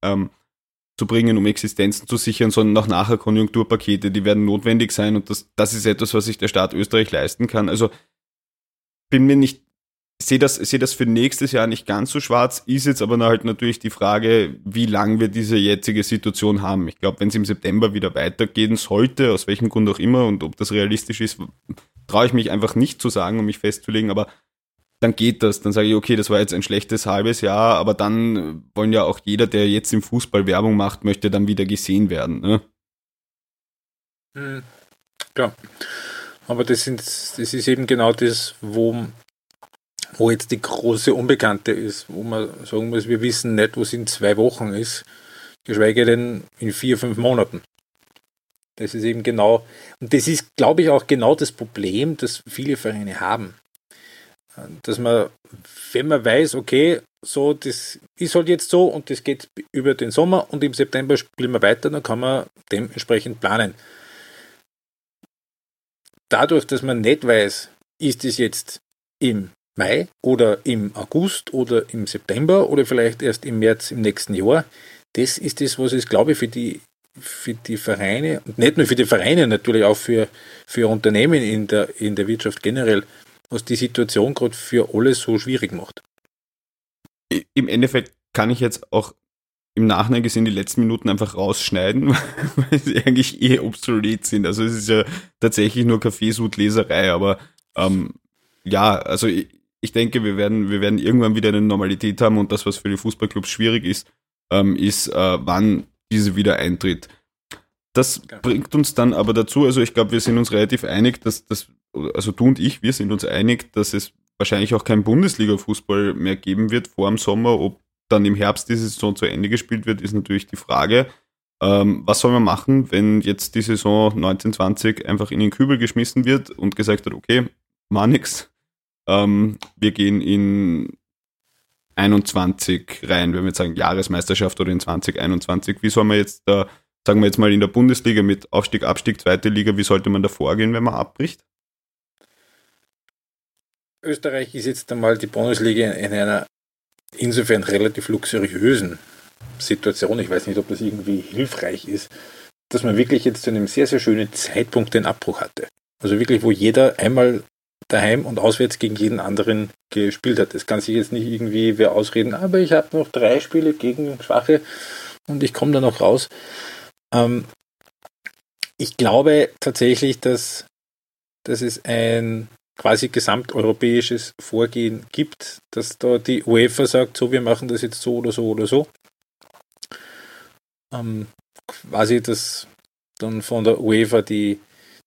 ähm, zu bringen, um Existenzen zu sichern, sondern auch nachher Konjunkturpakete, die werden notwendig sein und das, das ist etwas, was sich der Staat Österreich leisten kann. Also bin mir nicht sehe das, sehe das für nächstes Jahr nicht ganz so schwarz, ist jetzt aber halt natürlich die Frage, wie lange wir diese jetzige Situation haben. Ich glaube, wenn es im September wieder weitergehen sollte, aus welchem Grund auch immer und ob das realistisch ist, traue ich mich einfach nicht zu sagen, um mich festzulegen, aber dann geht das. Dann sage ich, okay, das war jetzt ein schlechtes halbes Jahr, aber dann wollen ja auch jeder, der jetzt im Fußball Werbung macht, möchte dann wieder gesehen werden. Ne? Mhm. Klar. Aber das, sind, das ist eben genau das, wo, wo jetzt die große Unbekannte ist, wo man sagen muss, wir wissen nicht, wo es in zwei Wochen ist, geschweige denn in vier, fünf Monaten. Das ist eben genau, und das ist, glaube ich, auch genau das Problem, das viele Vereine haben dass man, wenn man weiß, okay, so, das ist halt jetzt so und das geht über den Sommer und im September spielen wir weiter, dann kann man dementsprechend planen. Dadurch, dass man nicht weiß, ist es jetzt im Mai oder im August oder im September oder vielleicht erst im März im nächsten Jahr, das ist das, was es, glaube ich, für die, für die Vereine und nicht nur für die Vereine, natürlich auch für, für Unternehmen in der, in der Wirtschaft generell was die Situation gerade für alle so schwierig macht. Im Endeffekt kann ich jetzt auch im Nachhinein gesehen die letzten Minuten einfach rausschneiden, <laughs> weil sie eigentlich eh obsolet sind. Also es ist ja tatsächlich nur Kaffeesud-Leserei, aber ähm, ja, also ich, ich, denke, wir werden, wir werden irgendwann wieder eine Normalität haben und das, was für die Fußballclubs schwierig ist, ähm, ist, äh, wann diese wieder eintritt. Das bringt uns dann aber dazu, also ich glaube, wir sind uns relativ einig, dass, dass also du und ich, wir sind uns einig, dass es wahrscheinlich auch kein Bundesliga-Fußball mehr geben wird vor dem Sommer. Ob dann im Herbst diese Saison zu Ende gespielt wird, ist natürlich die Frage. Ähm, was soll man machen, wenn jetzt die Saison 1920 einfach in den Kübel geschmissen wird und gesagt hat, okay, war nix. Ähm, wir gehen in 21 rein, wenn wir jetzt sagen Jahresmeisterschaft oder in 2021. Wie soll man jetzt da, sagen wir jetzt mal in der Bundesliga mit Aufstieg, Abstieg, zweite Liga, wie sollte man da vorgehen, wenn man abbricht? Österreich ist jetzt einmal die Bundesliga in einer insofern relativ luxuriösen Situation. Ich weiß nicht, ob das irgendwie hilfreich ist, dass man wirklich jetzt zu einem sehr, sehr schönen Zeitpunkt den Abbruch hatte. Also wirklich, wo jeder einmal daheim und auswärts gegen jeden anderen gespielt hat. Das kann sich jetzt nicht irgendwie wer ausreden, aber ich habe noch drei Spiele gegen Schwache und ich komme da noch raus. Ähm, ich glaube tatsächlich, dass, dass es ein quasi gesamteuropäisches Vorgehen gibt, dass da die UEFA sagt, so wir machen das jetzt so oder so oder so. Ähm, quasi, dass dann von der UEFA die,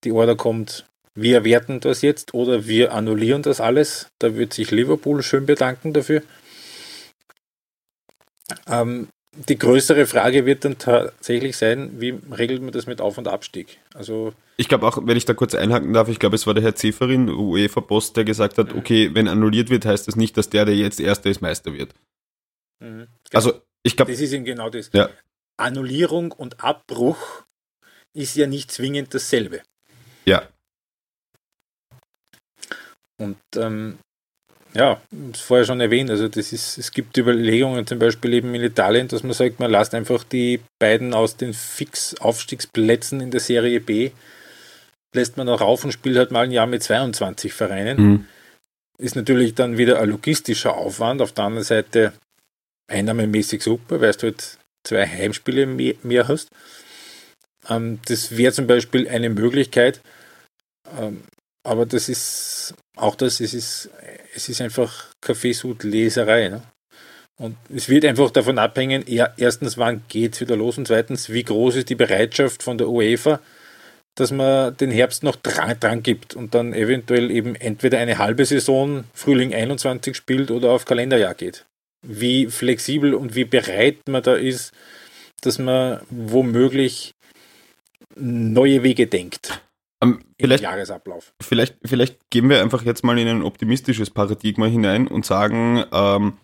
die Order kommt, wir werten das jetzt oder wir annullieren das alles. Da wird sich Liverpool schön bedanken dafür. Ähm, die größere Frage wird dann tatsächlich sein, wie regelt man das mit Auf- und Abstieg? Also ich glaube auch, wenn ich da kurz einhaken darf, ich glaube, es war der Herr Zeferin, UEFA-Post, der gesagt hat, mhm. okay, wenn annulliert wird, heißt das nicht, dass der, der jetzt Erster ist, Meister wird. Mhm. Also, ich glaube. Das ist eben genau das. Ja. Annullierung und Abbruch ist ja nicht zwingend dasselbe. Ja. Und ähm, ja, vorher schon erwähnt, also das ist, es gibt Überlegungen zum Beispiel eben in Italien, dass man sagt, man lasst einfach die beiden aus den Fix-Aufstiegsplätzen in der Serie B, lässt man auch rauf und spielt halt mal ein Jahr mit 22 Vereinen. Mhm. Ist natürlich dann wieder ein logistischer Aufwand, auf der anderen Seite einnahmemäßig super, weil du halt zwei Heimspiele mehr, mehr hast. Ähm, das wäre zum Beispiel eine Möglichkeit, ähm, aber das ist auch das, es ist, es ist einfach Kaffeesud-Leserei. Ne? Und es wird einfach davon abhängen, erstens, wann geht es wieder los und zweitens, wie groß ist die Bereitschaft von der UEFA, dass man den Herbst noch dran, dran gibt und dann eventuell eben entweder eine halbe Saison Frühling 21 spielt oder auf Kalenderjahr geht. Wie flexibel und wie bereit man da ist, dass man womöglich neue Wege denkt. Um, ähm, vielleicht, Jahresablauf. Vielleicht, vielleicht gehen wir einfach jetzt mal in ein optimistisches Paradigma hinein und sagen, ähm,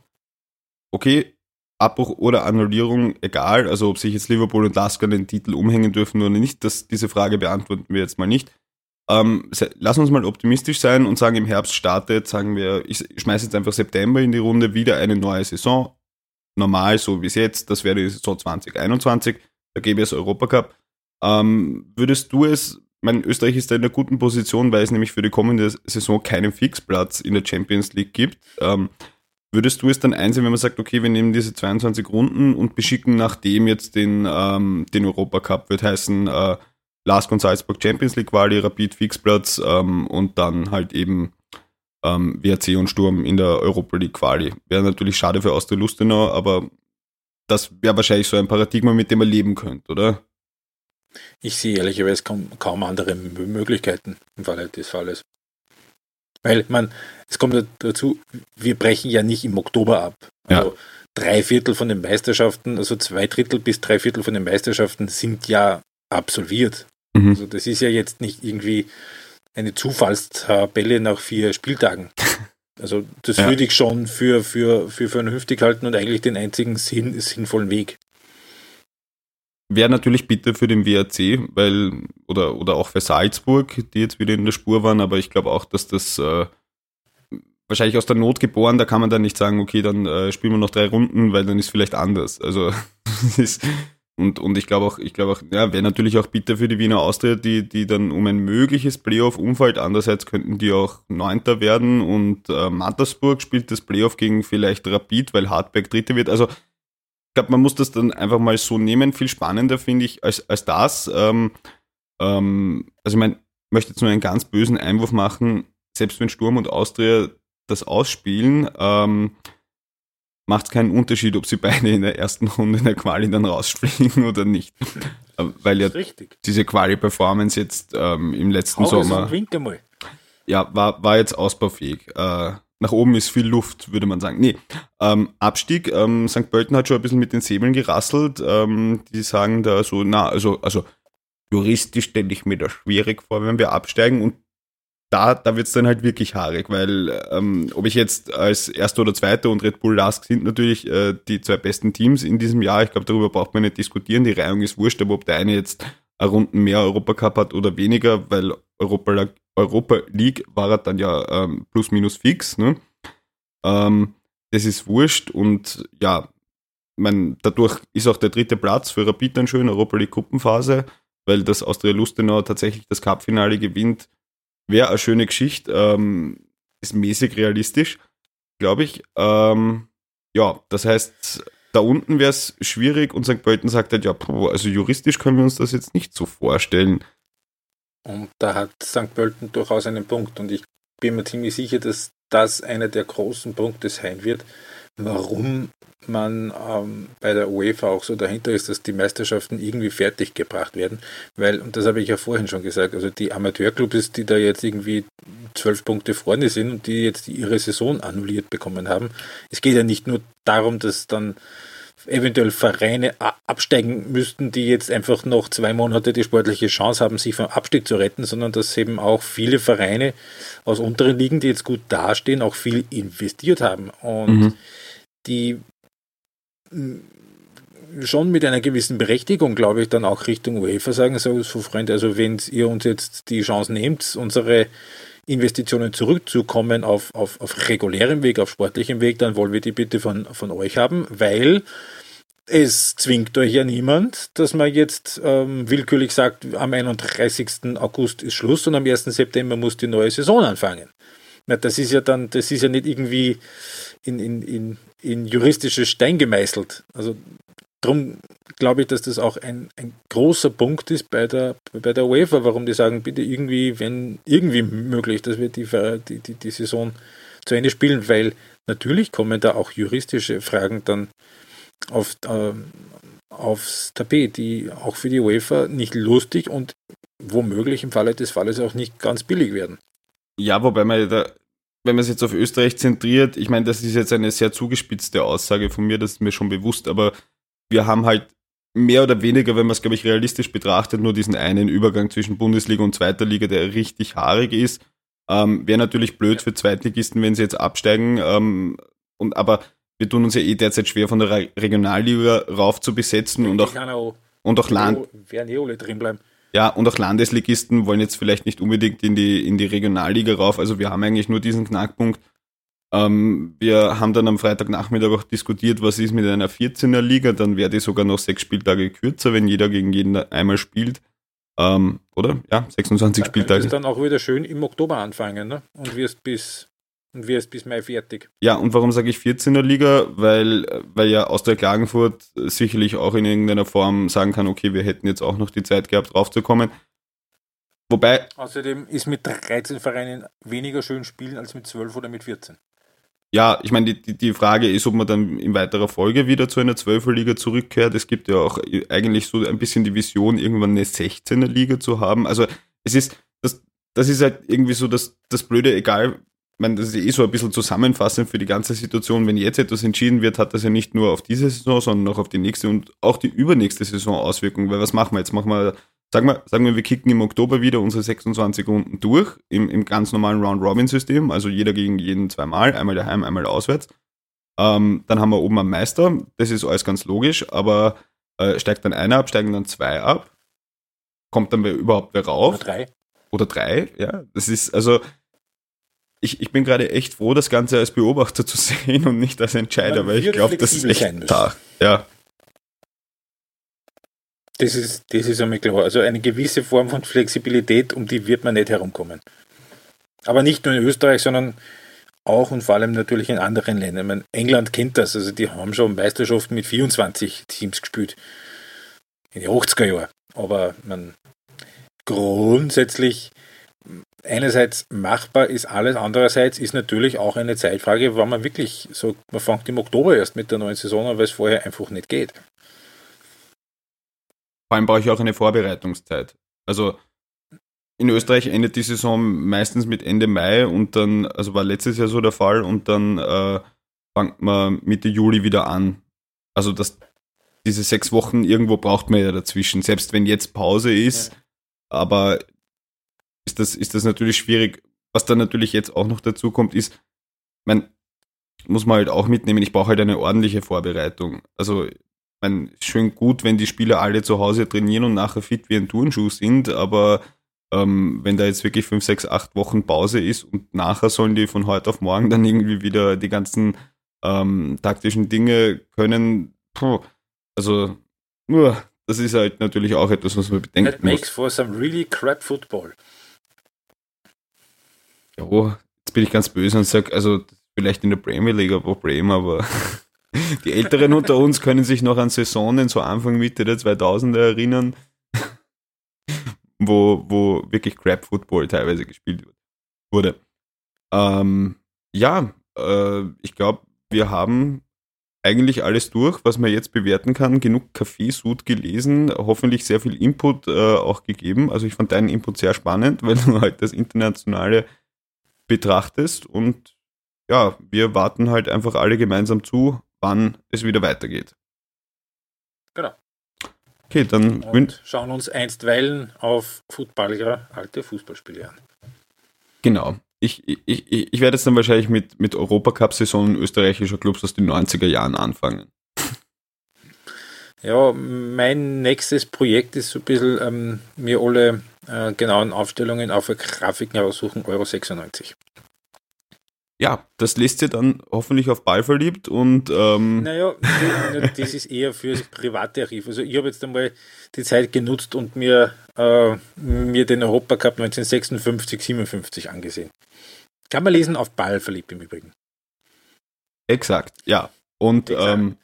okay, Abbruch oder Annullierung, egal, also ob sich jetzt Liverpool und Lasker den Titel umhängen dürfen oder nicht, das, diese Frage beantworten wir jetzt mal nicht. Ähm, lass uns mal optimistisch sein und sagen, im Herbst startet, sagen wir, ich schmeiße jetzt einfach September in die Runde, wieder eine neue Saison. Normal, so wie es jetzt, das wäre die Saison 2021, da gäbe es Europacup. Ähm, würdest du es mein Österreich ist da in einer guten Position, weil es nämlich für die kommende Saison keinen Fixplatz in der Champions League gibt. Ähm, würdest du es dann einsehen, wenn man sagt, okay, wir nehmen diese 22 Runden und beschicken nachdem jetzt den, ähm, den Europacup, wird heißen äh, Last und Salzburg Champions League Quali, Rapid Fixplatz ähm, und dann halt eben ähm, WRC und Sturm in der Europa League Quali. Wäre natürlich schade für Austria Lustenau, aber das wäre wahrscheinlich so ein Paradigma, mit dem man leben könnte, oder? Ich sehe ehrlicherweise kaum, kaum andere Möglichkeiten im Falle des Falles. Weil man, es kommt dazu, wir brechen ja nicht im Oktober ab. Also ja. drei Viertel von den Meisterschaften, also zwei Drittel bis drei Viertel von den Meisterschaften sind ja absolviert. Mhm. Also das ist ja jetzt nicht irgendwie eine Zufallstabelle nach vier Spieltagen. <laughs> Also das ja. würde ich schon für, für, für vernünftig halten und eigentlich den einzigen Sinn, sinnvollen Weg. Wäre natürlich bitter für den WRC, weil, oder, oder auch für Salzburg, die jetzt wieder in der Spur waren, aber ich glaube auch, dass das äh, wahrscheinlich aus der Not geboren, da kann man dann nicht sagen, okay, dann äh, spielen wir noch drei Runden, weil dann ist vielleicht anders. Also <laughs> ist, und, und ich glaube auch, ich glaube auch, ja, wäre natürlich auch bitter für die Wiener Austria, die, die dann um ein mögliches Playoff umfällt. Andererseits könnten die auch Neunter werden und äh, Mattersburg spielt das Playoff gegen vielleicht Rapid, weil Hartberg Dritter wird. Also glaube, man muss das dann einfach mal so nehmen. Viel spannender finde ich als, als das. Ähm, ähm, also ich meine, möchte jetzt nur einen ganz bösen Einwurf machen. Selbst wenn Sturm und Austria das ausspielen, ähm, macht es keinen Unterschied, ob sie beide in der ersten Runde in der Quali dann rausfliegen <laughs> oder nicht. Weil ja diese Quali-Performance jetzt ähm, im letzten Hau Sommer. Ja, war, war jetzt ausbaufähig. Äh, nach oben ist viel Luft, würde man sagen. Nee, ähm, Abstieg, ähm, St. Pölten hat schon ein bisschen mit den Säbeln gerasselt. Ähm, die sagen da so, na, also, also juristisch stelle ich mir das schwierig vor, wenn wir absteigen und da, da wird es dann halt wirklich haarig, weil ähm, ob ich jetzt als Erster oder Zweiter und Red Bull Lask sind natürlich äh, die zwei besten Teams in diesem Jahr. Ich glaube, darüber braucht man nicht diskutieren. Die Reihung ist wurscht, aber ob der eine jetzt Runden mehr Europacup hat oder weniger, weil Europa, Europa League war er dann ja ähm, plus minus fix. Ne? Ähm, das ist wurscht und ja, man, dadurch ist auch der dritte Platz für Rapid dann schön, Europa League Gruppenphase, weil das Austria Lustenau tatsächlich das Cup-Finale gewinnt Wäre eine schöne Geschichte. Ähm, ist mäßig realistisch, glaube ich. Ähm, ja, das heißt, da unten wäre es schwierig und St. Pölten sagt halt, ja, also juristisch können wir uns das jetzt nicht so vorstellen. Und da hat St. Pölten durchaus einen Punkt und ich bin mir ziemlich sicher, dass das einer der großen Punkte sein wird, warum man ähm, bei der UEFA auch so dahinter ist, dass die Meisterschaften irgendwie fertig gebracht werden. Weil, und das habe ich ja vorhin schon gesagt, also die Amateurclubs, die da jetzt irgendwie zwölf Punkte vorne sind und die jetzt ihre Saison annulliert bekommen haben. Es geht ja nicht nur darum, dass dann eventuell Vereine absteigen müssten, die jetzt einfach noch zwei Monate die sportliche Chance haben, sich vom Abstieg zu retten, sondern dass eben auch viele Vereine aus unteren Ligen, die jetzt gut dastehen, auch viel investiert haben. Und mhm die schon mit einer gewissen Berechtigung, glaube ich, dann auch Richtung UEFA sagen, so, so Freunde, also wenn ihr uns jetzt die Chance nehmt, unsere Investitionen zurückzukommen auf, auf, auf regulärem Weg, auf sportlichem Weg, dann wollen wir die bitte von, von euch haben, weil es zwingt euch ja niemand, dass man jetzt ähm, willkürlich sagt, am 31. August ist Schluss und am 1. September muss die neue Saison anfangen. Ja, das ist ja dann, das ist ja nicht irgendwie in, in, in, in juristische Stein gemeißelt. Also darum glaube ich, dass das auch ein, ein großer Punkt ist bei der, bei der UEFA, warum die sagen, bitte irgendwie, wenn irgendwie möglich, dass wir die, die, die, die Saison zu Ende spielen, weil natürlich kommen da auch juristische Fragen dann auf, äh, aufs Tapet, die auch für die UEFA nicht lustig und womöglich im Falle des Falles auch nicht ganz billig werden. Ja, wobei man da wenn man es jetzt auf Österreich zentriert, ich meine, das ist jetzt eine sehr zugespitzte Aussage von mir, das ist mir schon bewusst, aber wir haben halt mehr oder weniger, wenn man es, glaube ich, realistisch betrachtet, nur diesen einen Übergang zwischen Bundesliga und zweiter Liga, der richtig haarig ist. Ähm, Wäre natürlich blöd für Zweitligisten, wenn sie jetzt absteigen. Ähm, und aber wir tun uns ja eh derzeit schwer, von der Re Regionalliga rauf zu besetzen und auch, und auch Land. Werden eh alle drin bleiben. Ja, und auch Landesligisten wollen jetzt vielleicht nicht unbedingt in die, in die Regionalliga rauf. Also wir haben eigentlich nur diesen Knackpunkt. Ähm, wir haben dann am Freitagnachmittag auch diskutiert, was ist mit einer 14er Liga. Dann wäre die sogar noch sechs Spieltage kürzer, wenn jeder gegen jeden einmal spielt. Ähm, oder? Ja, 26 da Spieltage. dann auch wieder schön im Oktober anfangen ne? und wirst bis und wirst bis Mai fertig. Ja, und warum sage ich 14er Liga? Weil, weil ja aus der Klagenfurt sicherlich auch in irgendeiner Form sagen kann, okay, wir hätten jetzt auch noch die Zeit gehabt, draufzukommen. Wobei. Außerdem ist mit 13 Vereinen weniger schön spielen als mit 12 oder mit 14. Ja, ich meine, die, die Frage ist, ob man dann in weiterer Folge wieder zu einer 12er Liga zurückkehrt. Es gibt ja auch eigentlich so ein bisschen die Vision, irgendwann eine 16er Liga zu haben. Also es ist, das, das ist halt irgendwie so das, das Blöde, egal, ich meine, das ist eh so ein bisschen zusammenfassend für die ganze Situation. Wenn jetzt etwas entschieden wird, hat das ja nicht nur auf diese Saison, sondern auch auf die nächste und auch die übernächste Saison Auswirkungen. Weil was machen wir jetzt? Machen wir Sagen wir, sagen wir, wir kicken im Oktober wieder unsere 26 Runden durch, im, im ganz normalen Round-Robin-System, also jeder gegen jeden zweimal, einmal daheim, einmal auswärts. Ähm, dann haben wir oben einen Meister, das ist alles ganz logisch, aber äh, steigt dann einer ab, steigen dann zwei ab, kommt dann wer überhaupt wer rauf? Oder drei. Oder drei, ja. Das ist, also, ich, ich bin gerade echt froh, das Ganze als Beobachter zu <laughs> sehen und nicht als Entscheider, weil ich glaube, das ist echt da. Ja, das ist, das ist einmal klar. Also eine gewisse Form von Flexibilität, um die wird man nicht herumkommen. Aber nicht nur in Österreich, sondern auch und vor allem natürlich in anderen Ländern. Meine, England kennt das, also die haben schon Meisterschaften mit 24 Teams gespielt. In den 80er Jahren. Aber man, grundsätzlich einerseits machbar ist alles, andererseits ist natürlich auch eine Zeitfrage, wann man wirklich so, man fängt im Oktober erst mit der neuen Saison an, weil es vorher einfach nicht geht. Vor allem brauche ich auch eine Vorbereitungszeit. Also in Österreich endet die Saison meistens mit Ende Mai und dann, also war letztes Jahr so der Fall und dann äh, fängt man Mitte Juli wieder an. Also das, diese sechs Wochen irgendwo braucht man ja dazwischen, selbst wenn jetzt Pause ist, ja. aber ist das, ist das natürlich schwierig. Was dann natürlich jetzt auch noch dazu kommt, ist, man muss man halt auch mitnehmen, ich brauche halt eine ordentliche Vorbereitung. Also meine, schön gut, wenn die Spieler alle zu Hause trainieren und nachher fit wie ein Turnschuh sind, aber ähm, wenn da jetzt wirklich fünf, sechs, acht Wochen Pause ist und nachher sollen die von heute auf morgen dann irgendwie wieder die ganzen ähm, taktischen Dinge können, puh, also uh, das ist halt natürlich auch etwas, was man bedenken That makes for some really crap football. Ja, jetzt bin ich ganz böse und sage, also vielleicht in der Premier League ein Problem, aber <laughs> Die Älteren unter uns können sich noch an Saisonen so Anfang, Mitte der 2000er erinnern, wo, wo wirklich Crap Football teilweise gespielt wurde. Ähm, ja, äh, ich glaube, wir haben eigentlich alles durch, was man jetzt bewerten kann. Genug Kaffeesud gelesen, hoffentlich sehr viel Input äh, auch gegeben. Also ich fand deinen Input sehr spannend, <laughs> weil du halt das Internationale betrachtest und ja, wir warten halt einfach alle gemeinsam zu, wann es wieder weitergeht. Genau. Okay, dann Und schauen uns einstweilen auf Footballer alte Fußballspiele an. Genau. Ich, ich, ich, werde jetzt dann wahrscheinlich mit, mit Europacup-Saisonen österreichischer Clubs aus den 90er Jahren anfangen. Ja, mein nächstes Projekt ist so ein bisschen ähm, mir alle äh, genauen Aufstellungen auf Grafiken heraussuchen, Euro 96 ja, das lässt sie dann hoffentlich auf Ball verliebt und ähm Naja, das ist eher fürs private Archiv. Also ich habe jetzt einmal die Zeit genutzt und mir, äh, mir den Europacup 1956, 57 angesehen. Kann man lesen auf Ball verliebt im Übrigen. Exakt, ja. Und Exakt. Ähm,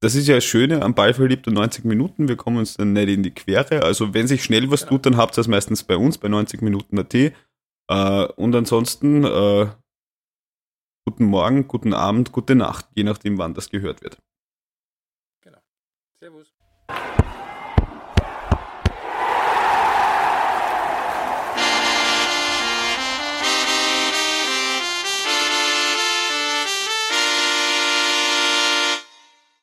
das ist ja das Schöne am Ball verliebt und 90 Minuten. Wir kommen uns dann nicht in die Quere. Also wenn sich schnell was tut, dann habt ihr das meistens bei uns bei 90 Minuten AT. Äh, und ansonsten äh, guten Morgen, guten Abend, gute Nacht, je nachdem, wann das gehört wird. Genau. Servus.